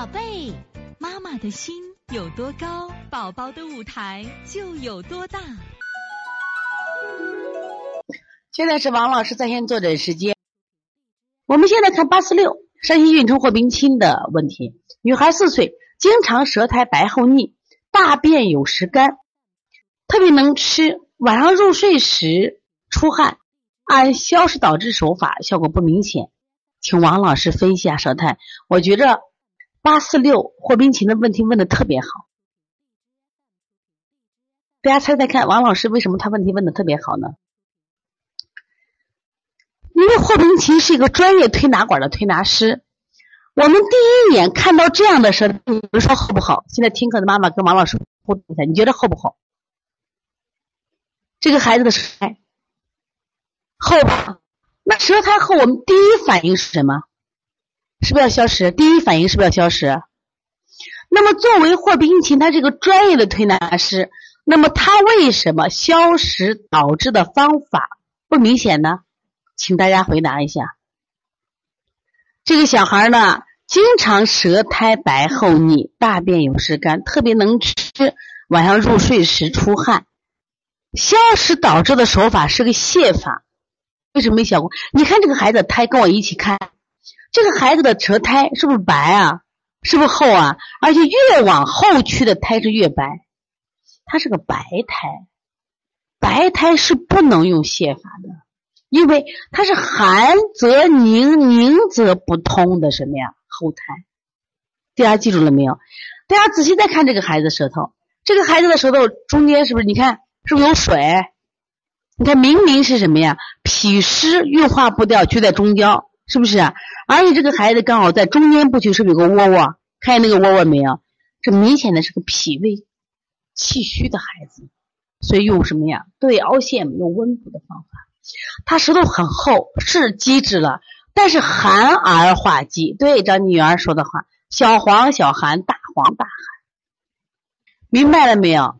宝贝，妈妈的心有多高，宝宝的舞台就有多大。现在是王老师在线坐诊时间。我们现在看八四六山西运城霍冰清的问题：女孩四岁，经常舌苔白厚腻，大便有时干，特别能吃，晚上入睡时出汗，按消食导滞手法效果不明显，请王老师分析下舌苔。我觉着八四六霍冰琴的问题问的特别好，大家猜猜看，王老师为什么他问题问的特别好呢？因为霍冰琴是一个专业推拿馆的推拿师，我们第一眼看到这样的舌苔，你们说厚不好？现在听课的妈妈跟王老师互动一下，你觉得厚不好？这个孩子的舌苔厚吧？那舌苔厚，我们第一反应是什么？是不是要消食？第一反应是不是要消食？那么作为霍冰琴，他是个专业的推拿师，那么他为什么消食导致的方法不明显呢？请大家回答一下。这个小孩呢，经常舌苔白厚腻，大便有时干，特别能吃，晚上入睡时出汗。消食导致的手法是个泻法，为什么没想过？你看这个孩子他，跟我一起看，这个孩子的舌苔是不是白啊？是不是厚啊？而且越往后去的苔是越白，它是个白苔，白苔是不能用泻法的。因为它是寒则凝，凝则不通的什么呀？后苔，大家记住了没有？大家仔细再看这个孩子舌头，这个孩子的舌头中间是不是？你看是不是有水？你看明明是什么呀？脾湿运化不掉，就在中焦，是不是？而且这个孩子刚好在中间部区，是不是有个窝窝？看见那个窝窝没有？这明显的是个脾胃气虚的孩子，所以用什么呀？对凹陷，用温补的方法。他舌头很厚，是积滞了，但是寒而化积。对，张女儿说的话，小黄小寒，大黄大寒，明白了没有？